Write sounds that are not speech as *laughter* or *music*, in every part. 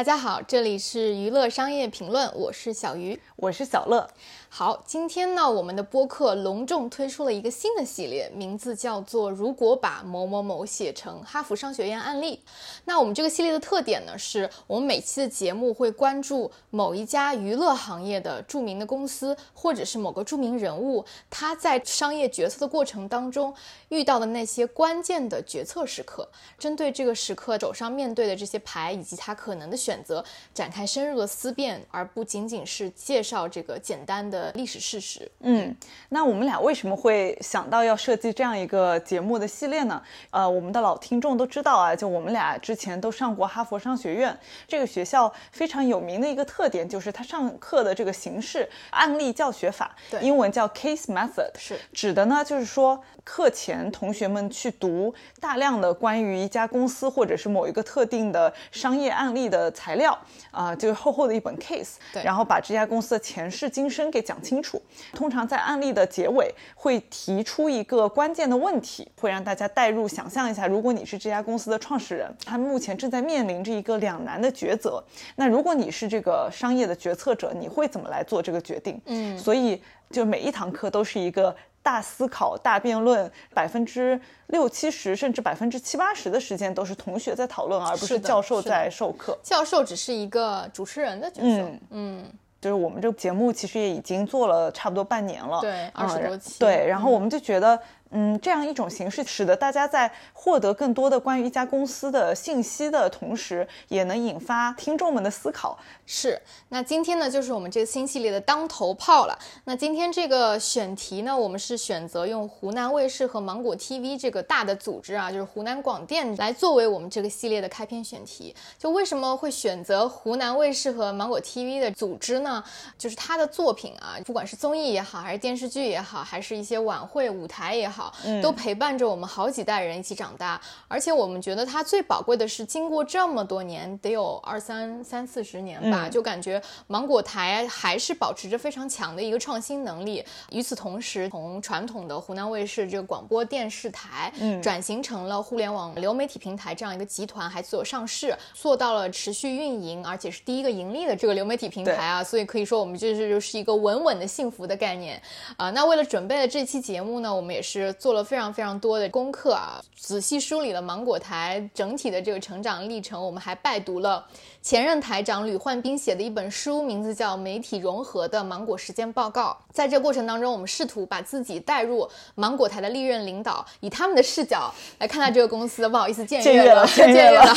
大家好，这里是娱乐商业评论，我是小鱼，我是小乐。好，今天呢，我们的播客隆重推出了一个新的系列，名字叫做“如果把某某某写成哈佛商学院案例”。那我们这个系列的特点呢，是我们每期的节目会关注某一家娱乐行业的著名的公司，或者是某个著名人物，他在商业决策的过程当中遇到的那些关键的决策时刻，针对这个时刻手上面对的这些牌以及他可能的选择，展开深入的思辨，而不仅仅是介绍这个简单的。历史事实，嗯，那我们俩为什么会想到要设计这样一个节目的系列呢？呃，我们的老听众都知道啊，就我们俩之前都上过哈佛商学院。这个学校，非常有名的一个特点就是它上课的这个形式案例教学法，英文叫 case method，是。指的呢，就是说课前同学们去读大量的关于一家公司或者是某一个特定的商业案例的材料，啊，就是厚厚的一本 case，对，然后把这家公司的前世今生给。讲清楚，通常在案例的结尾会提出一个关键的问题，会让大家代入想象一下，如果你是这家公司的创始人，他目前正在面临着一个两难的抉择。那如果你是这个商业的决策者，你会怎么来做这个决定？嗯，所以就每一堂课都是一个大思考、大辩论，百分之六七十甚至百分之七八十的时间都是同学在讨论，而不是教授在授课。教授只是一个主持人的角色。嗯。就是我们这个节目其实也已经做了差不多半年了，对，二十多期，对，然后我们就觉得。嗯，这样一种形式，使得大家在获得更多的关于一家公司的信息的同时，也能引发听众们的思考。是，那今天呢，就是我们这个新系列的当头炮了。那今天这个选题呢，我们是选择用湖南卫视和芒果 TV 这个大的组织啊，就是湖南广电来作为我们这个系列的开篇选题。就为什么会选择湖南卫视和芒果 TV 的组织呢？就是他的作品啊，不管是综艺也好，还是电视剧也好，还是一些晚会舞台也好。都陪伴着我们好几代人一起长大，而且我们觉得它最宝贵的是，经过这么多年，得有二三三四十年吧，就感觉芒果台还是保持着非常强的一个创新能力。与此同时，从传统的湖南卫视这个广播电视台，嗯，转型成了互联网流媒体平台这样一个集团，还做上市，做到了持续运营，而且是第一个盈利的这个流媒体平台啊，所以可以说我们这是就是一个稳稳的幸福的概念啊。那为了准备了这期节目呢，我们也是。做了非常非常多的功课啊，仔细梳理了芒果台整体的这个成长历程。我们还拜读了前任台长吕焕斌写的一本书，名字叫《媒体融合的芒果时间报告》。在这过程当中，我们试图把自己带入芒果台的历任领导，以他们的视角来看待这个公司。不好意思，僭越了，僭越了。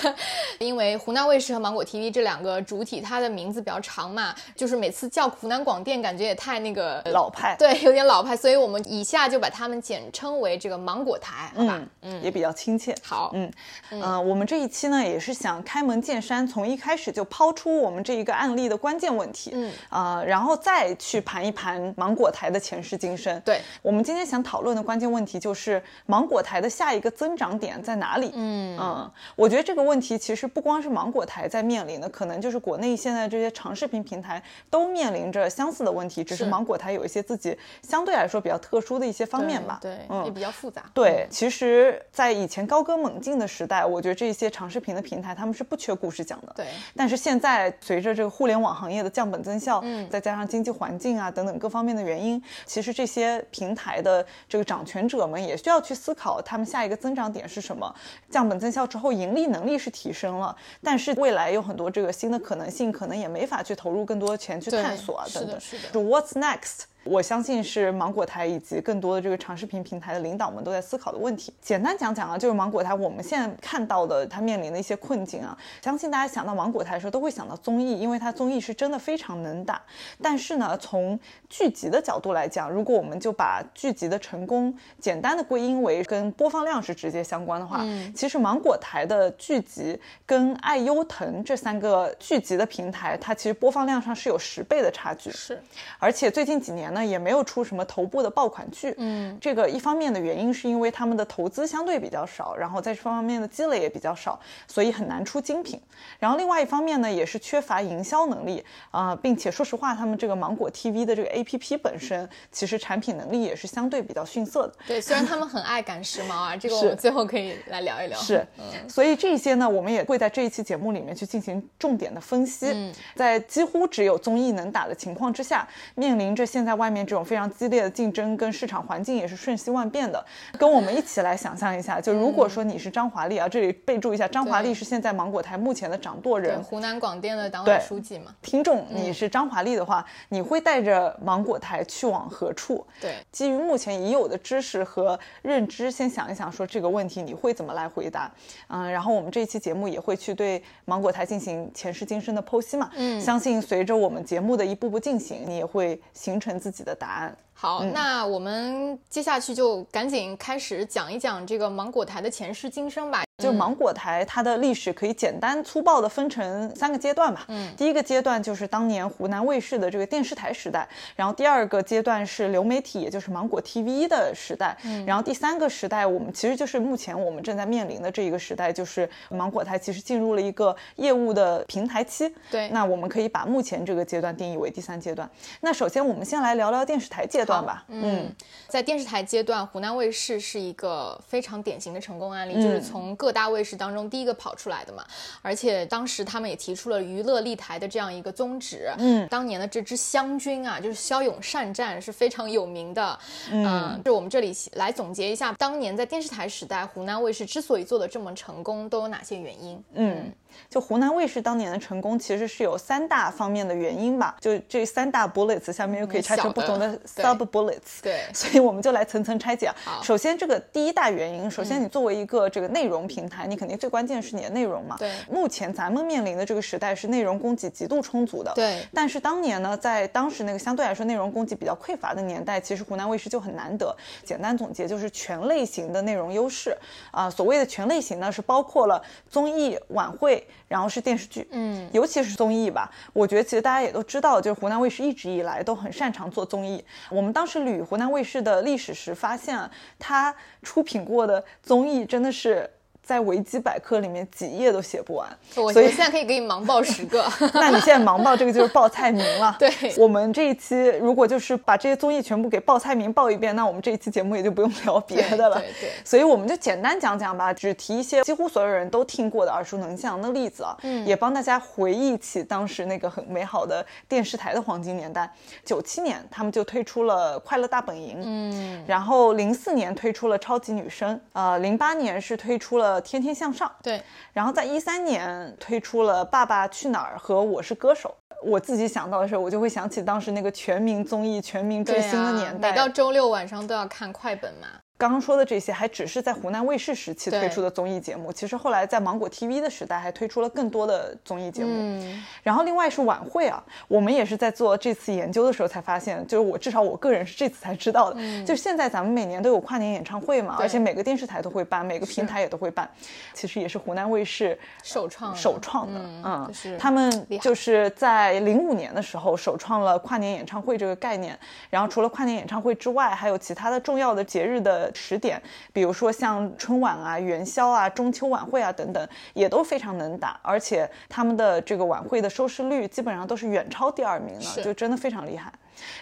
*laughs* 因为湖南卫视和芒果 TV 这两个主体，它的名字比较长嘛，就是每次叫湖南广电，感觉也太那个老派，对，有点老派。所以我们以下就把他们简称为这个芒果台，好吧？嗯，也比较亲切。好，嗯嗯，我们这一期呢，也是想开门见山，从一开始就抛出我们这一个案例的关键问题，嗯啊，然后再去盘一盘芒果台的前世今生。对，我们今天想讨论的关键问题就是芒果台的下一个增长点在哪里？嗯嗯，我觉得这个问题其实不光是芒果台在面临的，可能就是国内现在这些长视频平台都面临着相似的问题，只是芒果台有一些自己相对来说比较特殊的一些方面吧。对，嗯，也比较复杂。对，其实，在以前高歌猛进的时代，我觉得这些长视频的平台他们是不缺故事讲的。对，但是现在随着这个互联网行业的降本增效，嗯，再加上经济环境啊等等各方面的原因，其实这些平台的这个掌权者们也需要去思考，他们下一个增长点是什么。降本增效之后，盈利能力是提升了，但是未来有很多这个新的可能性，可能也没法去投入更多的钱去探索啊等等。是的，是的。What's next？我相信是芒果台以及更多的这个长视频平台的领导们都在思考的问题。简单讲讲啊，就是芒果台我们现在看到的它面临的一些困境啊。相信大家想到芒果台的时候都会想到综艺，因为它综艺是真的非常能打。但是呢，从剧集的角度来讲，如果我们就把剧集的成功简单的归因为跟播放量是直接相关的话，其实芒果台的剧集跟爱优腾这三个剧集的平台，它其实播放量上是有十倍的差距。是，而且最近几年。年呢也没有出什么头部的爆款剧。嗯，这个一方面的原因是因为他们的投资相对比较少，然后在这方面的积累也比较少，所以很难出精品。然后另外一方面呢，也是缺乏营销能力啊，并且说实话，他们这个芒果 TV 的这个 APP 本身其实产品能力也是相对比较逊色的。对，虽然他们很爱赶时髦啊，这个我们最后可以来聊一聊。是，*laughs* 所以这些呢，我们也会在这一期节目里面去进行重点的分析。在几乎只有综艺能打的情况之下，面临着现在外面这种非常激烈的竞争，跟市场环境也是瞬息万变的。跟我们一起来想象一下，就如果说你是张华丽啊，这里备注一下，张华丽是现在芒果台目前的掌舵人，湖南广电的党委书记嘛。听众，你是张华丽的话，你会带着芒果台去往何处？对，基于目前已有的知识和认知，先想一想，说这个问题你会怎么来回答？嗯，然后我们这一期节目也会去对芒果台进行前世今生的剖析嘛。嗯，相信随着我们节目的一步步进行，你也会形成自己的答案。好，那我们接下去就赶紧开始讲一讲这个芒果台的前世今生吧。就芒果台，它的历史可以简单粗暴的分成三个阶段吧。嗯，第一个阶段就是当年湖南卫视的这个电视台时代，然后第二个阶段是流媒体，也就是芒果 TV 的时代。嗯，然后第三个时代，我们其实就是目前我们正在面临的这一个时代，就是芒果台其实进入了一个业务的平台期。对，那我们可以把目前这个阶段定义为第三阶段。那首先我们先来聊聊电视台阶段吧。嗯，在电视台阶段，湖南卫视是一个非常典型的成功案例，就是从各大卫视当中第一个跑出来的嘛，而且当时他们也提出了娱乐立台的这样一个宗旨。嗯，当年的这支湘军啊，就是骁勇善战，是非常有名的。嗯，就我们这里来总结一下，当年在电视台时代，湖南卫视之所以做的这么成功，都有哪些原因？嗯。就湖南卫视当年的成功，其实是有三大方面的原因吧。就这三大 bullets 下面又可以拆成不同的 sub bullets。对，所以我们就来层层拆解。首先这个第一大原因，首先你作为一个这个内容平台，你肯定最关键是你的内容嘛。对。目前咱们面临的这个时代是内容供给极度充足的。对。但是当年呢，在当时那个相对来说内容供给比较匮乏的年代，其实湖南卫视就很难得。简单总结就是全类型的内容优势啊。所谓的全类型呢，是包括了综艺晚会。然后是电视剧，嗯，尤其是综艺吧。我觉得其实大家也都知道，就是湖南卫视一直以来都很擅长做综艺。我们当时捋湖南卫视的历史时，发现它出品过的综艺真的是。在维基百科里面几页都写不完，所以现在可以给你盲报十个。*laughs* 那你现在盲报这个就是报菜名了。*laughs* 对，我们这一期如果就是把这些综艺全部给报菜名报一遍，那我们这一期节目也就不用聊别的了。对对。所以我们就简单讲讲吧，只提一些几乎所有人都听过的耳熟能详的例子啊，嗯，也帮大家回忆起当时那个很美好的电视台的黄金年代。九七年他们就推出了《快乐大本营》，嗯，然后零四年推出了《超级女声》，呃，零八年是推出了。天天向上，对，然后在一三年推出了《爸爸去哪儿》和《我是歌手》。我自己想到的时候，我就会想起当时那个全民综艺、全民追星的年代，每到周六晚上都要看快本嘛。刚刚说的这些还只是在湖南卫视时期推出的综艺节目，其实后来在芒果 TV 的时代还推出了更多的综艺节目。嗯，然后另外是晚会啊，我们也是在做这次研究的时候才发现，就是我至少我个人是这次才知道的，就是现在咱们每年都有跨年演唱会嘛，而且每个电视台都会办，每个平台也都会办，其实也是湖南卫视首创首创的，嗯，他们就是在零五年的时候首创了跨年演唱会这个概念，然后除了跨年演唱会之外，还有其他的重要的节日的。时点，比如说像春晚啊、元宵啊、中秋晚会啊等等，也都非常能打，而且他们的这个晚会的收视率基本上都是远超第二名了，就真的非常厉害。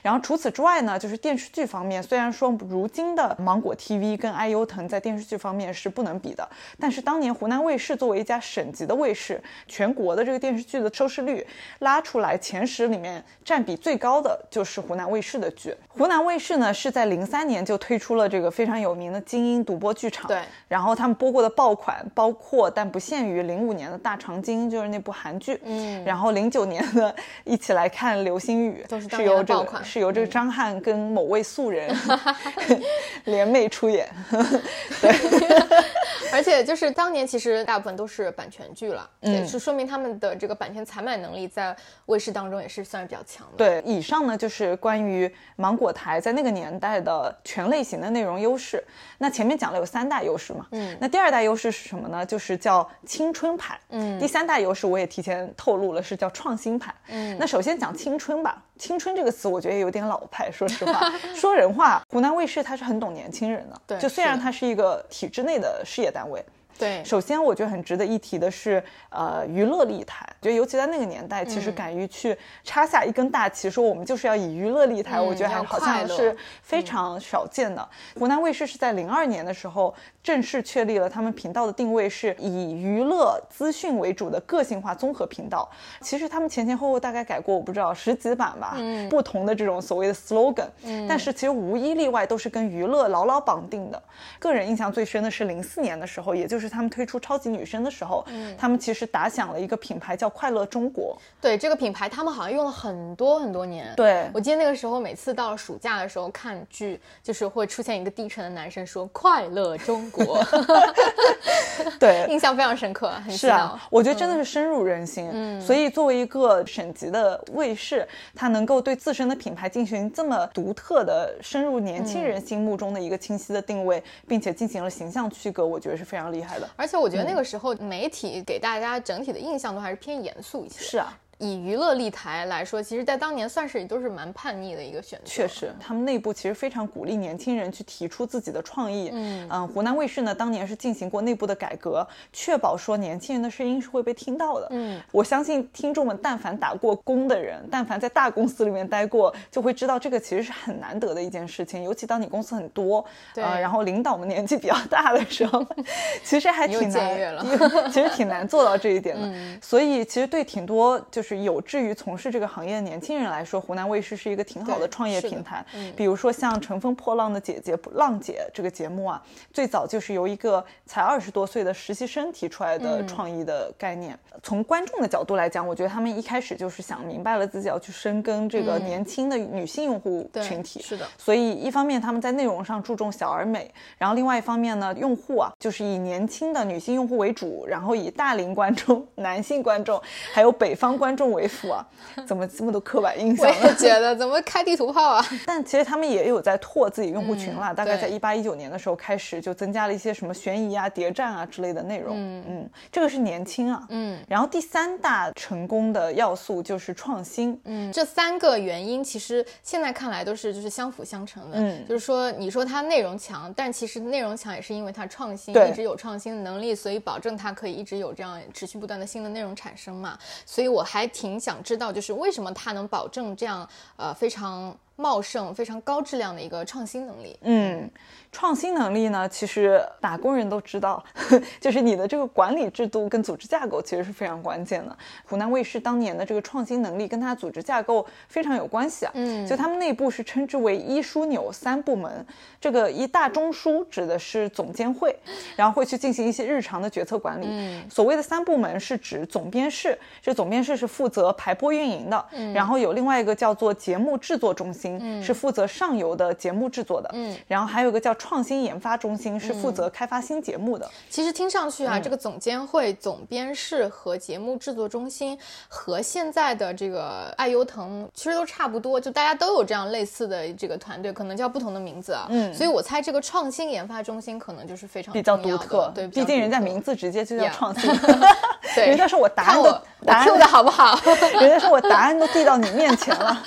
然后除此之外呢，就是电视剧方面，虽然说如今的芒果 TV 跟爱优腾在电视剧方面是不能比的，但是当年湖南卫视作为一家省级的卫视，全国的这个电视剧的收视率拉出来前十里面占比最高的就是湖南卫视的剧。湖南卫视呢是在零三年就推出了这个非常有名的精英独播剧场，对，然后他们播过的爆款包括但不限于零五年的大长今，就是那部韩剧，嗯，然后零九年的一起来看流星雨，都是由这个。是由这个张翰跟某位素人 *laughs* 联袂出演，*laughs* 对，而且就是当年其实大部分都是版权剧了，也是说明他们的这个版权采买能力在卫视当中也是算是比较强的。对，以上呢就是关于芒果台在那个年代的全类型的内容优势。那前面讲了有三大优势嘛，嗯，那第二大优势是什么呢？就是叫青春牌，嗯，第三大优势我也提前透露了，是叫创新牌，嗯，那首先讲青春吧。青春这个词，我觉得也有点老派。*laughs* 说实话，*laughs* 说人话，湖南卫视它是很懂年轻人的。对就虽然它是一个体制内的事业单位，对，首先，我觉得很值得一提的是，呃，娱乐立台。觉得尤其在那个年代，其嗯实敢于去插下一根大旗，说我们就是要以娱乐立台，嗯我觉得还好像是非常少见的。湖南卫视是在零二年的时候正式确立了他们频道的定位是以娱乐资讯为主的个性化综合频道。其实他们前前后后大概改过，我不知道十几版吧，嗯不同的这种所谓的 slogan，、嗯但是其实无一例外都是跟娱乐牢牢绑定的。个人印象最深的是零四年的时候，也就是他们推出超级女声的时候，嗯。他们其实打响了一个品牌叫快乐中国。对这个品牌，他们好像用了很多很多年。对。我记得那个时候，每次到了暑假的时候看剧，就是会出现一个低沉的男生说“快乐中国 *laughs* 对”，印象非常深刻，很是啊，我觉得真的是深入人心。嗯，所以作为一个省级的卫视，它能够对自身的品牌进行这么独特的、深入年轻人心目中的一个清晰的定位，并且进行了形象区隔，我觉得是非常厉害的。而且我觉得那个时候媒体给大家整体的印象都还是偏严肃一些。是啊，以娱乐立台来说，其实在当年算是也都是蛮叛逆的一个选择。确实，他们内部其实非常鼓励年轻人去提出自己的创意。嗯嗯湖南卫视呢，当年是进行过内部的改革，确保说年轻人的声音是会被听到的。嗯，我相信听众们，但凡打过工的人，但凡在大公司里面待过，就会知道这个其实是很难得的一件事情。尤其当你公司很多，对呃，然后领导们年纪比较大的时候，*laughs* 其实还挺难，*laughs* 其实挺难做到这一点的。嗯所以其实对挺多就是有志于从事这个行业的年轻人来说，湖南卫视是一个挺好的创业平台。嗯比如说像《乘风破浪的姐姐》浪姐这个节目啊，最早就是由一个才二十多岁的实习生提出来嗯的创意的概念。从观众的角度来讲，我觉得他们一开始就是想明白了自己要去深耕这个年轻的女性用户群体。是的所以一方面他们在内容上注重小而美，然后另外一方面呢，用户啊就是以年轻的女性用户为主，然后以大龄观众、*laughs* 男性观众还有北方观众为辅啊。怎么这么多刻板印象 *laughs* 我？也觉得，怎么开地图炮啊？*laughs* 但其实他们也有在拓自己用户群了，大概在一八一九年的时候开始就增加了一些什么悬疑啊、谍战啊之类的内容。嗯嗯这个是年轻啊。嗯然后第三大成功的要素就是创新。嗯，这三个原因其实现在看来都是就是相辅相成的。嗯就是说你说它内容强，但其实内容强也是因为它创新，一直有创新的能力，所以保证它可以一直有这样持续不断的新的内容产生嘛。所以我还挺想知道，就是为什么他能保证这样呃非常茂盛、非常高质量的一个创新能力？嗯，创新能力呢，其实打工人都知道，*laughs* 就是你的这个管理制度跟组织架构其实是非常关键的。湖南卫视当年的这个创新能力跟它组织架构非常有关系啊。嗯就他们内部是称之为一枢纽三部门，这个一大中枢指的是总监会，然后会去进行一些日常的决策管理。嗯所谓的三部门是指总编室，这总编室是负责排播运营的，然后有另外一个叫做节目制作中心，是负责上游的节目制作的，嗯然后还有一个叫创新研发中心，是负责开发新节目的。其实听上去啊，嗯这个总监会、总编室和节目制作中心和现在的这个爱优腾其实都差不多，就大家都有这样类似的这个团队，可能叫不同的名字啊。嗯所以我猜这个创新研发中心可能就是非常比较独特，对，毕竟人家名字直接就叫创新，*laughs* 对，人家说我答案答案的好不好？人家说我答案都递到你面前了，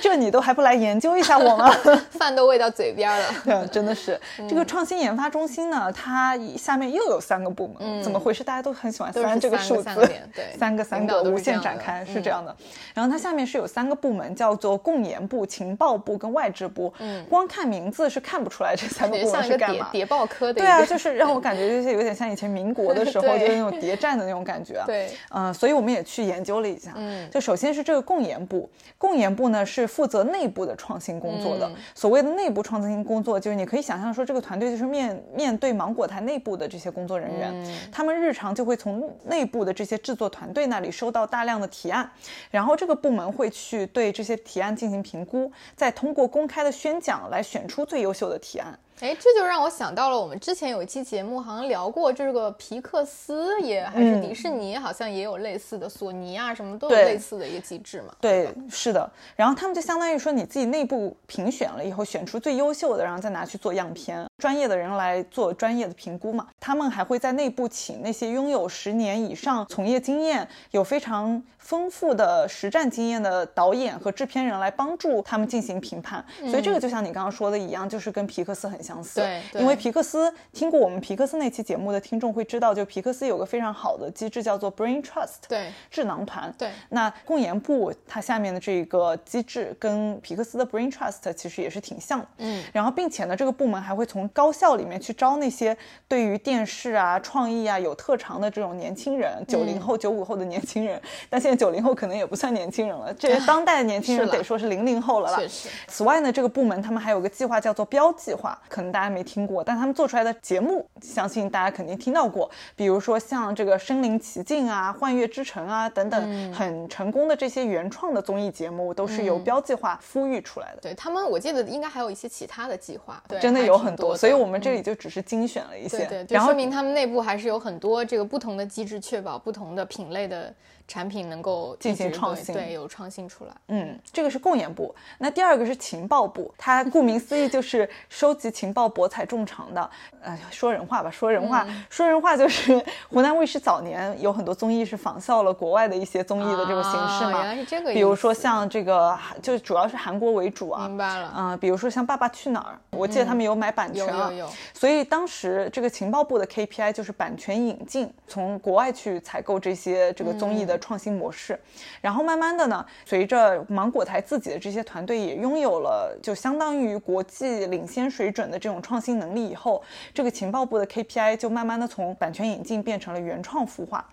这你都还不来研究一下我吗？*laughs* 饭都喂到嘴边了。*laughs* 对啊，真的是嗯这个创新研发中心呢，它下面又有三个部门，怎么回事？大家都很喜欢三这个数字对 *laughs* 三个三个无限展开是嗯这样的。然后它下面是有三个部门，叫做共研部、情报部跟外制部。嗯，光看名字是看不出来这三个部门是干嘛。谍谍报科的一对啊，就是让我感觉就是有点像以前民国的时候，就是那种谍战的那种感觉啊。对嗯、所以我们也去研究了一下。嗯就首先是这个共研部，共研部呢是负责内部的创新工作的。嗯所谓的内部创新工作，就是你可以想象说，这个团队就是面面对芒果台内部的这些工作人员，嗯他们日常就会从内部的这些制作团队那里收到大量的提案，然后这个部门会去对这些提案进行评估，再通过公开的宣讲来选出最优秀的提案。哎，这就让我想到了我们之前有一期节目，好像聊过这个皮克斯也还是迪士尼，好像也有类似的，索尼啊什么都有类似的一个机制嘛。对，是的。然后他们就相当于说你自己内部评选了以后，选出最优秀的，然后再拿去做样片，专业的人来做专业的评估嘛。他们还会在内部请那些拥有十年以上从业经验、有非常丰富的实战经验的导演和制片人来帮助他们进行评判。所以这个就像你刚刚说的一样，就是跟皮克斯很相似。对，因为皮克斯听过我们皮克斯那期节目的听众会知道，就皮克斯有个非常好的机制叫做 Brain Trust，对，智囊团。对，那共研部它下面的这个机制跟皮克斯的 Brain Trust 其实也是挺像的。嗯，然后并且呢，这个部门还会从高校里面去招那些对于电视啊、创意啊有特长的这种年轻人，九零后、九五后的年轻人。但现在九零后可能也不算年轻人了，这当代的年轻人得说是零零后了啦。确实。此外呢，这个部门他们还有个计划叫做标计划，可能大家没听过，但他们做出来的节目，相信大家肯定听到过。比如说像这个《身临其境》啊、《幻乐之城》啊等等，很成功的这些原创的综艺节目，都是由标计划孵育出来的。对他们，我记得应该还有一些其他的计划，对，真的有很多。所以我们这里就只是精选了一些，对，然后说明他们内部还是有很多这个不同的机制，确保不同的品类的。产品能够进行创新，对，有创新出来。嗯，这个是共研部。那第二个是情报部，它顾名思义就是收集情报、博采众长的。呃，说人话吧，说人话，说人话就是 *laughs* 湖南卫视早年有很多综艺是仿效了国外的一些综艺的这个形式嘛。原来是这个。比如说像这个，就主要是韩国为主啊。明白了。嗯，比如说像《爸爸去哪儿》，我记得他们有买版权啊。有有有。所以当时这个情报部的 KPI 就是版权引进，从国外去采购这些这个综艺的创新模式。然后慢慢的呢，随着芒果台自己的这些团队也拥有了就相当于国际领先水准的这种创新能力以后，这个情报部的 KPI 就慢慢的从版权引进变成了原创孵化。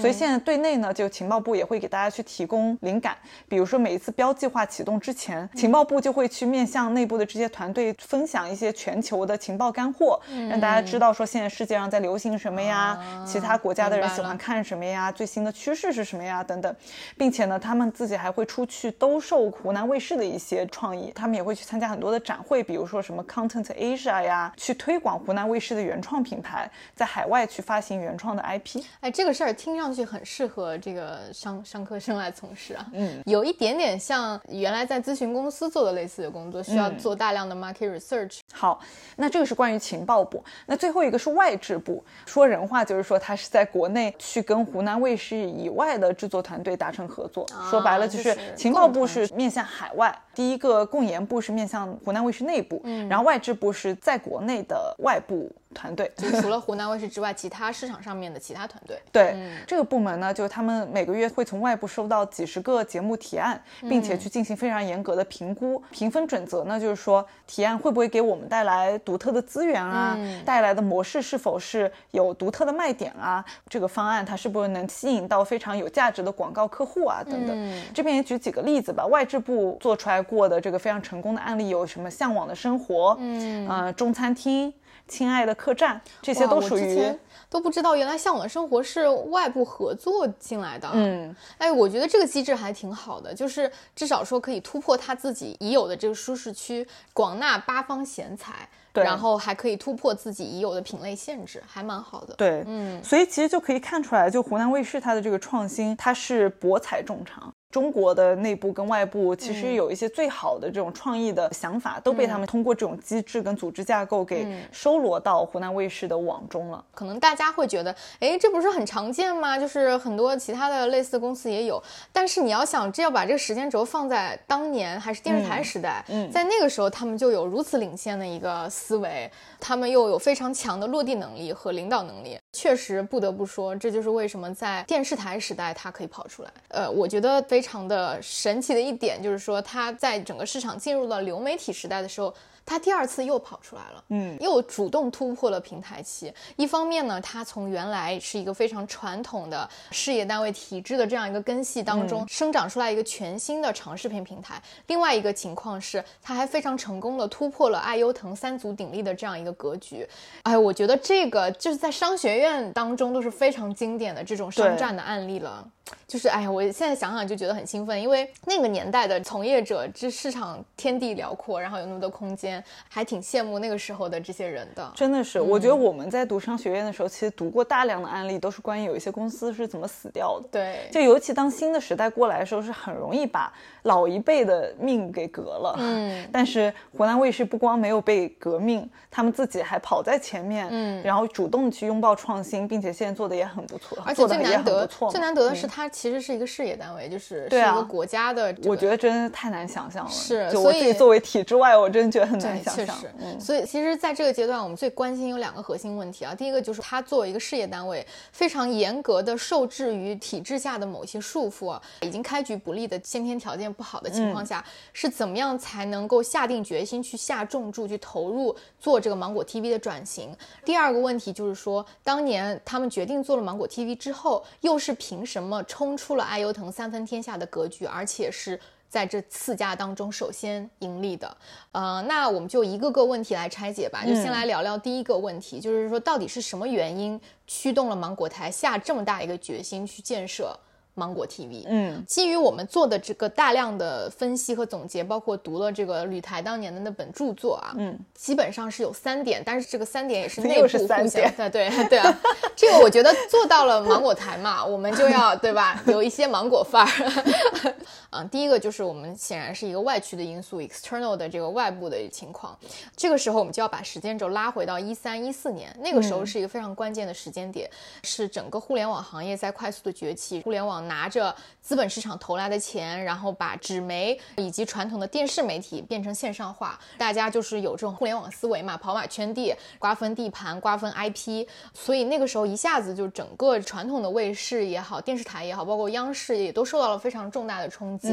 所以现在对内呢，就情报部也会给大家去提供灵感，比如说每一次标计划启动之前，情报部就会去面向内部的这些团队分享一些全球的情报干货，让大家知道说现在世界上在流行什么呀，其他国家的人喜欢看什么呀，最新的趋势是什么呀等等。并且呢，他们自己还会出去兜售湖南卫视的一些创意，他们也会去参加很多的展会，比如说什么 Content Asia 呀，去推广湖南卫视的原创品牌，在海外去发行原创的 IP。哎，这个事儿听上去很适合这个商商科生来从事啊，嗯，有一点点像原来在咨询公司做的类似的工作，需要做大量的 market research。好，那这个是关于情报部，那最后一个是外制部，说人话就是说他是在国内去跟湖南卫视以外的制作团队。达成合作，说白了就是情报部是面向海外，第一个共研部是面向湖南卫视内部，然后外制部是在国内的外部。团队就除了湖南卫视之外，其他市场上面的其他团队。*laughs* 对这个部门呢，就他们每个月会从外部收到几十个节目提案，并且去进行非常严格的评估。评分准则呢，就是说提案会不会给我们带来独特的资源啊，带来的模式是否是有独特的卖点啊，这个方案它是不是能吸引到非常有价值的广告客户啊等等。这边也举几个例子吧，外制部做出来过的这个非常成功的案例有什么？向往的生活，嗯，中餐厅。亲爱的客栈，这些都属于都不知道，原来向往的生活是外部合作进来的。嗯，哎，我觉得这个机制还挺好的，就是至少说可以突破他自己已有的这个舒适区，广纳八方贤才，然后还可以突破自己已有的品类限制，还蛮好的。对，嗯，所以其实就可以看出来，就湖南卫视它的这个创新，它是博采众长。中国的内部跟外部其实有一些最好的这种创意的想法，都被他们通过这种机制跟组织架构给收罗到湖南卫视的网中了。可能大家会觉得，哎，这不是很常见吗？就是很多其他的类似公司也有。但是你要想，这要把这个时间轴放在当年还是电视台时代，在那个时候他们就有如此领先的一个思维，他们又有非常强的落地能力和领导能力。确实不得不说，这就是为什么在电视台时代它可以跑出来。呃，我觉得非。常的神奇的一点就是说，它在整个市场进入了流媒体时代的时候。他第二次又跑出来了，嗯，又主动突破了平台期。一方面呢，他从原来是一个非常传统的事业单位体制的这样一个根系当中生长出来一个全新的长视频平台。另外一个情况是，他还非常成功的突破了爱优腾三足鼎立的这样一个格局。哎，我觉得这个就是在商学院当中都是非常经典的这种商战的案例了。就是哎呀，我现在想想就觉得很兴奋，因为那个年代的从业者，这市场天地辽阔，然后有那么多空间，还挺羡慕那个时候的这些人的。真的是，我觉得我们在读商学院的时候，其实读过大量的案例，都是关于有一些公司是怎么死掉的。对，就尤其当新的时代过来的时候，是很容易把老一辈的命给革了。嗯，但是湖南卫视不光没有被革命，他们自己还跑在前面，嗯，然后主动去拥抱创新，并且现在做的也很不错，而且最难得最难得的是，它其实是一个事业单位，就是是一个国家的。我觉得真的太难想象了。是，所以作为体制外，我真的觉得很难想象。嗯，所以其实在这个阶段，我们最关心有两个核心问题啊。第一个就是他作为一个事业单位，非常严格的受制于体制下的某些束缚，已经开局不利的先天条件不好的情况下，是怎么样才能够下定决心去下重注去投入做这个芒果 TV 的转型？第二个问题就是说，当年他们决定做了芒果 TV 之后，又是凭什么冲出了爱优腾三分天下的格局，而且是？在这四家当中，首先盈利的，呃，那我们就一个个问题来拆解吧。就先来聊聊第一个问题，就是说到底是什么原因驱动了芒果台下这么大一个决心去建设？芒果 TV，嗯，基于我们做的这个大量的分析和总结，包括读了这个吕台当年的那本著作啊，嗯，基本上是有三点，但是这个三点也是 *laughs* 内部互相的，对 *laughs* 对啊，这个我觉得做到了芒果台嘛，*laughs* 我们就要对吧，有一些芒果范儿，啊，第一个就是我们显然是一个外驱的因素，external 的这个外部的情况，这个时候我们就要把时间轴拉回到一三一四年，那个时候是一个非常关键的时间点，是整个互联网行业在快速的崛起，互联网。拿着资本市场投来的钱，然后把纸媒以及传统的电视媒体变成线上化，大家就是有这种互联网思维嘛，跑马圈地，瓜分地盘，瓜分 IP，所以那个时候一下子就整个传统的卫视也好，电视台也好，包括央视也都受到了非常重大的冲击，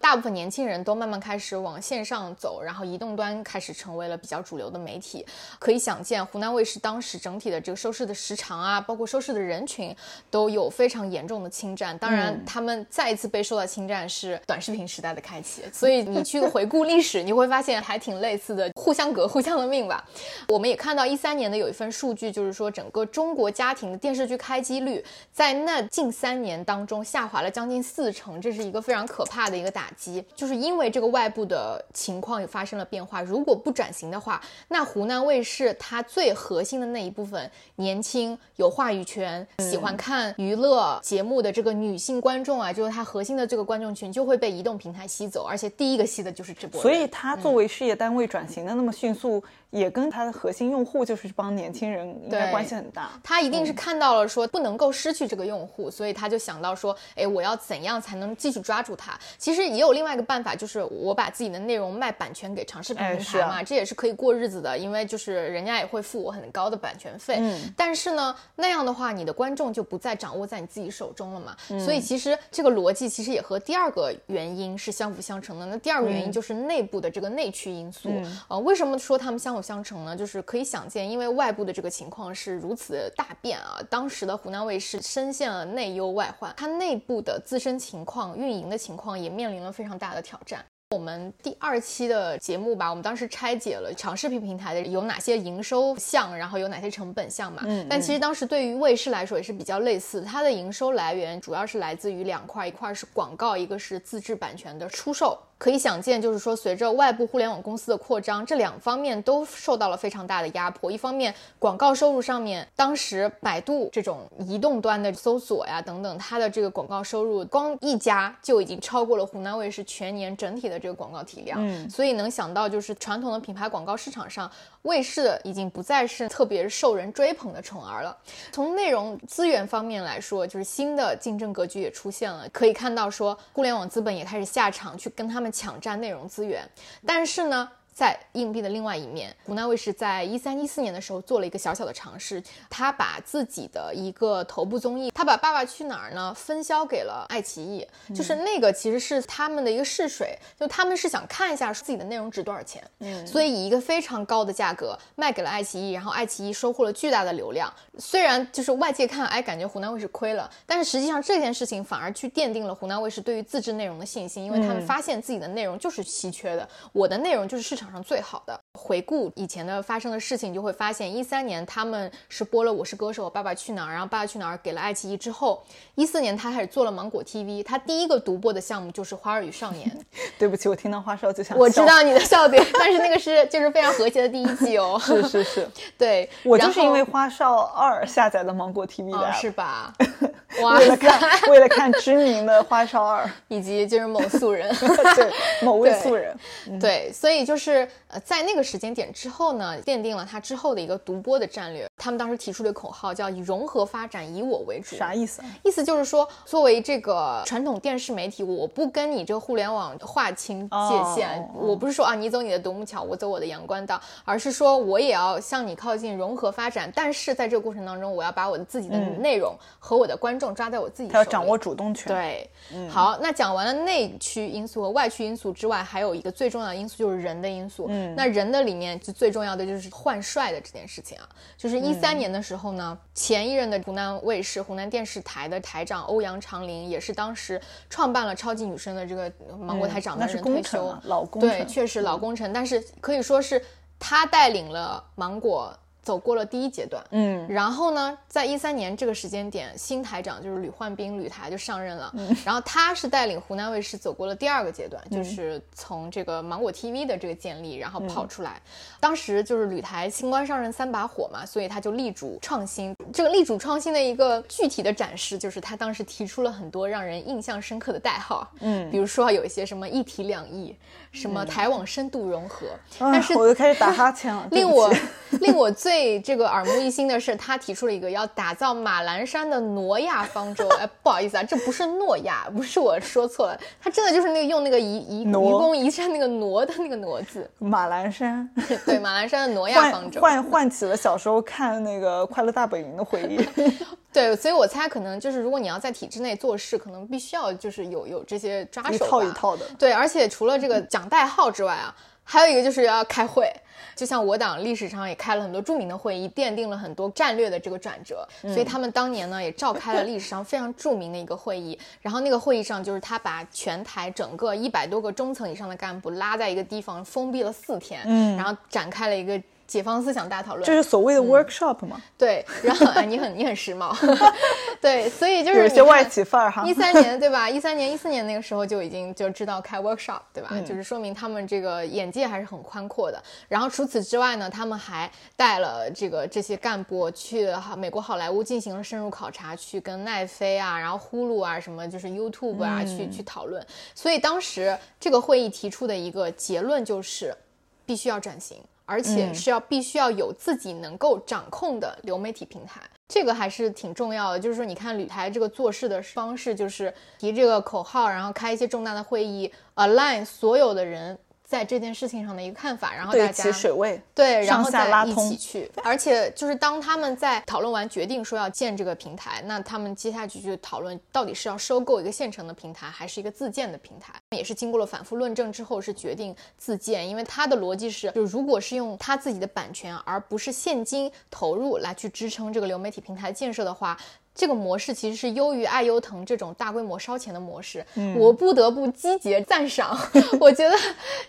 大部分年轻人都慢慢开始往线上走，然后移动端开始成为了比较主流的媒体，可以想见湖南卫视当时整体的这个收视的时长啊，包括收视的人群都有非常严重的侵占。当然，他们再一次被受到侵占是短视频时代的开启，所以你去回顾历史，你会发现还挺类似的，互相革，互相的命吧。我们也看到一三年的有一份数据，就是说整个中国家庭的电视剧开机率在那近三年当中下滑了将近四成，这是一个非常可怕的一个打击。就是因为这个外部的情况也发生了变化，如果不转型的话，那湖南卫视它最核心的那一部分年轻、有话语权、喜欢看娱乐节目的这个女。性观众啊，就是它核心的这个观众群就会被移动平台吸走，而且第一个吸的就是直播。所以它作为事业单位转型的那么迅速。也跟它的核心用户就是帮年轻人应该关系很大。他一定是看到了说不能够失去这个用户，所以他就想到说，哎，我要怎样才能继续抓住他？其实也有另外一个办法，就是我把自己的内容卖版权给长视频平台嘛，这也是可以过日子的，因为就是人家也会付我很高的版权费。嗯。但是呢，那样的话，你的观众就不再掌握在你自己手中了嘛。嗯。所以其实这个逻辑其实也和第二个原因是相辅相成的。那第二个原因就是内部的这个内驱因素。嗯。呃，为什么说他们相辅？相成呢，就是可以想见，因为外部的这个情况是如此大变啊，当时的湖南卫视深陷了内忧外患，它内部的自身情况、运营的情况也面临了非常大的挑战。我们第二期的节目吧，我们当时拆解了长视频平台的有哪些营收项，然后有哪些成本项嘛。嗯。但其实当时对于卫视来说也是比较类似，它的营收来源主要是来自于两块，一块是广告，一个是自制版权的出售。可以想见，就是说，随着外部互联网公司的扩张，这两方面都受到了非常大的压迫。一方面，广告收入上面，当时百度这种移动端的搜索呀等等，它的这个广告收入，光一家就已经超过了湖南卫视全年整体的这个广告体量。嗯，所以能想到，就是传统的品牌广告市场上，卫视已经不再是特别受人追捧的宠儿了。从内容资源方面来说，就是新的竞争格局也出现了。可以看到，说互联网资本也开始下场去跟他们。抢占内容资源，但是呢。在硬币的另外一面，湖南卫视在一三一四年的时候做了一个小小的尝试，他把自己的一个头部综艺，他把《爸爸去哪儿》呢分销给了爱奇艺，就是那个其实是他们的一个试水，就他们是想看一下自己的内容值多少钱，嗯，所以以一个非常高的价格卖给了爱奇艺，然后爱奇艺收获了巨大的流量。虽然就是外界看，哎，感觉湖南卫视亏了，但是实际上这件事情反而去奠定了湖南卫视对于自制内容的信心，因为他们发现自己的内容就是稀缺的，我的内容就是市场。上最好的，回顾以前的发生的事情，就会发现一三年他们是播了《我是歌手》《爸爸去哪儿》，然后《爸爸去哪儿》给了爱奇艺之后，一四年他开始做了芒果 TV，他第一个独播的项目就是《花儿与少年》。*laughs* 对不起，我听到花少就想我知道你的笑点，但是那个是就是非常和谐的第一季哦。*laughs* 是是是，对我就是因为花少二下载了芒果 TV 的，是吧？*laughs* 为了看为了看知名的花少二，以及就是某素人，对某位素人，对，所以就是呃在那个时间点之后呢，奠定了他之后的一个独播的战略。他们当时提出的口号叫“以融合发展，以我为主”，啥意思？意思就是说，作为这个传统电视媒体，我不跟你这个互联网划清界限。我不是说啊，你走你的独木桥，我走我的阳关道，而是说我也要向你靠近，融合发展。但是在这个过程当中，我要把我的自己的内容和我的观众抓在我自己手里，要掌握主动权。对，好，那讲完了内驱因素和外驱因素之外，还有一个最重要的因素就是人的因素。嗯，那人的里面就最重要的就是换帅的这件事情啊，就是一三年的时候呢，前一任的湖南卫视、湖南电视台的台长欧阳长林，也是当时创办了超级女声的这个芒果台长的人退休，老功对，确实老功臣，但是可以说是他带领了芒果。走过了第一阶段，嗯，然后呢，在一三年这个时间点，新台长就是吕焕斌，吕台就上任了，然后他是带领湖南卫视走过了第二个阶段，就是从这个芒果 TV 的这个建立，然后跑出来。当时就是吕台新官上任三把火嘛，所以他就力主创新。这个力主创新的一个具体的展示，就是他当时提出了很多让人印象深刻的代号，嗯，比如说有一些什么一体两翼，什么台网深度融合，但是我又开始打哈欠了，令我 *laughs* 令我最。这个耳目一新的是，他提出了一个要打造马栏山的挪亚方舟。*laughs* 哎，不好意思啊，这不是诺亚，不是我说错了，他真的就是那个用那个移移愚公移山那个挪的那个挪字。马栏山，对，马栏山的挪亚方舟，唤唤起了小时候看那个《快乐大本营》的回忆。*laughs* 对，所以我猜可能就是，如果你要在体制内做事，可能必须要就是有有这些抓手，一套一套的。对，而且除了这个讲代号之外啊。还有一个就是要开会，就像我党历史上也开了很多著名的会议，奠定了很多战略的这个转折。所以他们当年呢也召开了历史上非常著名的一个会议。然后那个会议上，就是他把全台整个一百多个中层以上的干部拉在一个地方，封闭了四天，嗯，然后展开了一个。解放思想大讨论，这是所谓的 workshop 吗？对，然后你很你很时髦，*laughs* 对，所以就是有些外企范儿哈。一三年对吧？一三年一四年那个时候就已经就知道开 workshop 对吧？就是说明他们这个眼界还是很宽阔的。然后除此之外呢，他们还带了这个这些干部去美国好莱坞进行了深入考察，去跟奈飞啊，然后呼噜啊什么就是 YouTube 啊去去讨论。所以当时这个会议提出的一个结论就是必须要转型。而且是要必须要有自己能够掌控的流媒体平台，这个还是挺重要的。就是说，你看旅台这个做事的方式，就是提这个口号，然后开一些重大的会议，align 所有的人。在这件事情上的一个看法，然后大家水位对，然后再一起去。而且就是当他们在讨论完决定说要建这个平台，那他们接下去就讨论到底是要收购一个现成的平台，还是一个自建的平台。也是经过了反复论证之后，是决定自建，因为他的逻辑是，就如果是用他自己的版权，而不是现金投入来去支撑这个流媒体平台建设的话。这个模式其实是优于爱优腾这种大规模烧钱的模式，我不得不积极赞赏。*laughs* 我觉得，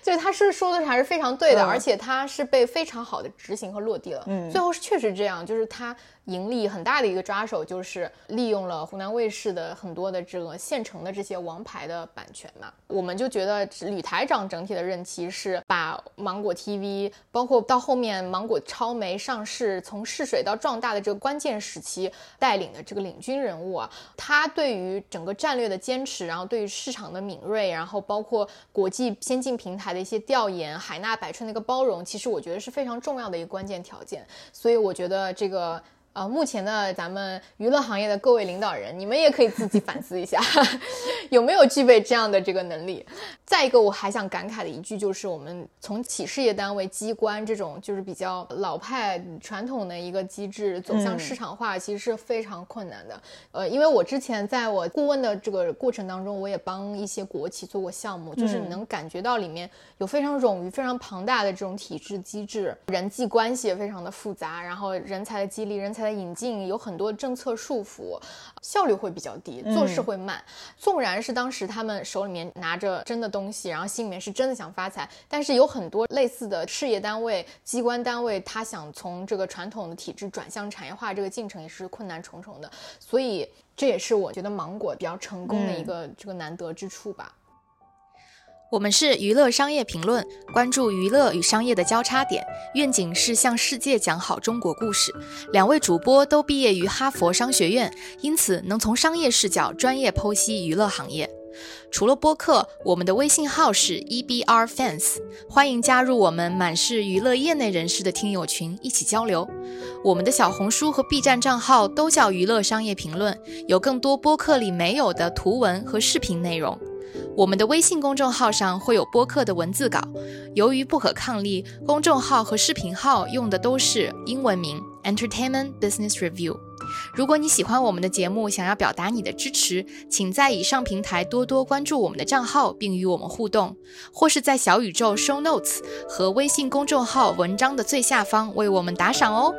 就他是说的还是非常对的，而且他是被非常好的执行和落地了。嗯，最后是确实这样，就是他。盈利很大的一个抓手就是利用了湖南卫视的很多的这个现成的这些王牌的版权嘛，我们就觉得吕台长整体的任期是把芒果 TV，包括到后面芒果超媒上市，从试水到壮大的这个关键时期带领的这个领军人物啊，他对于整个战略的坚持，然后对于市场的敏锐，然后包括国际先进平台的一些调研，海纳百川的一个包容，其实我觉得是非常重要的一个关键条件，所以我觉得这个。呃，目前的咱们娱乐行业的各位领导人，你们也可以自己反思一下，*laughs* 有没有具备这样的这个能力。再一个，我还想感慨的一句就是，我们从企事业单位、机关这种就是比较老派传统的一个机制走向市场化，其实是非常困难的。呃，因为我之前在我顾问的这个过程当中，我也帮一些国企做过项目，就是你能感觉到里面有非常冗余、非常庞大的这种体制机制，人际关系也非常的复杂，然后人才的激励、人才。的引进有很多政策束缚，效率会比较低，做事会慢。纵然是当时他们手里面拿着真的东。东西，然后心里面是真的想发财。但是有很多类似的事业单位、机关单位，他想从这个传统的体制转向产业化，这个进程也是困难重重的。所以这也是我觉得芒果比较成功的一个这个难得之处吧。我们是娱乐商业评论，关注娱乐与商业的交叉点，愿景是向世界讲好中国故事。两位主播都毕业于哈佛商学院，因此能从商业视角专业剖析娱乐行业。除了播客，我们的微信号是 EBR Fans，欢迎加入我们满是娱乐业内人士的听友群，一起交流。我们的小红书和 B 站账号都叫娱乐商业评论，有更多播客里没有的图文和视频内容。我们的微信公众号上会有播客的文字稿，由于不可抗力，公众号和视频号用的都是英文名 Entertainment Business Review。如果你喜欢我们的节目，想要表达你的支持，请在以上平台多多关注我们的账号，并与我们互动，或是在小宇宙 Show Notes 和微信公众号文章的最下方为我们打赏哦。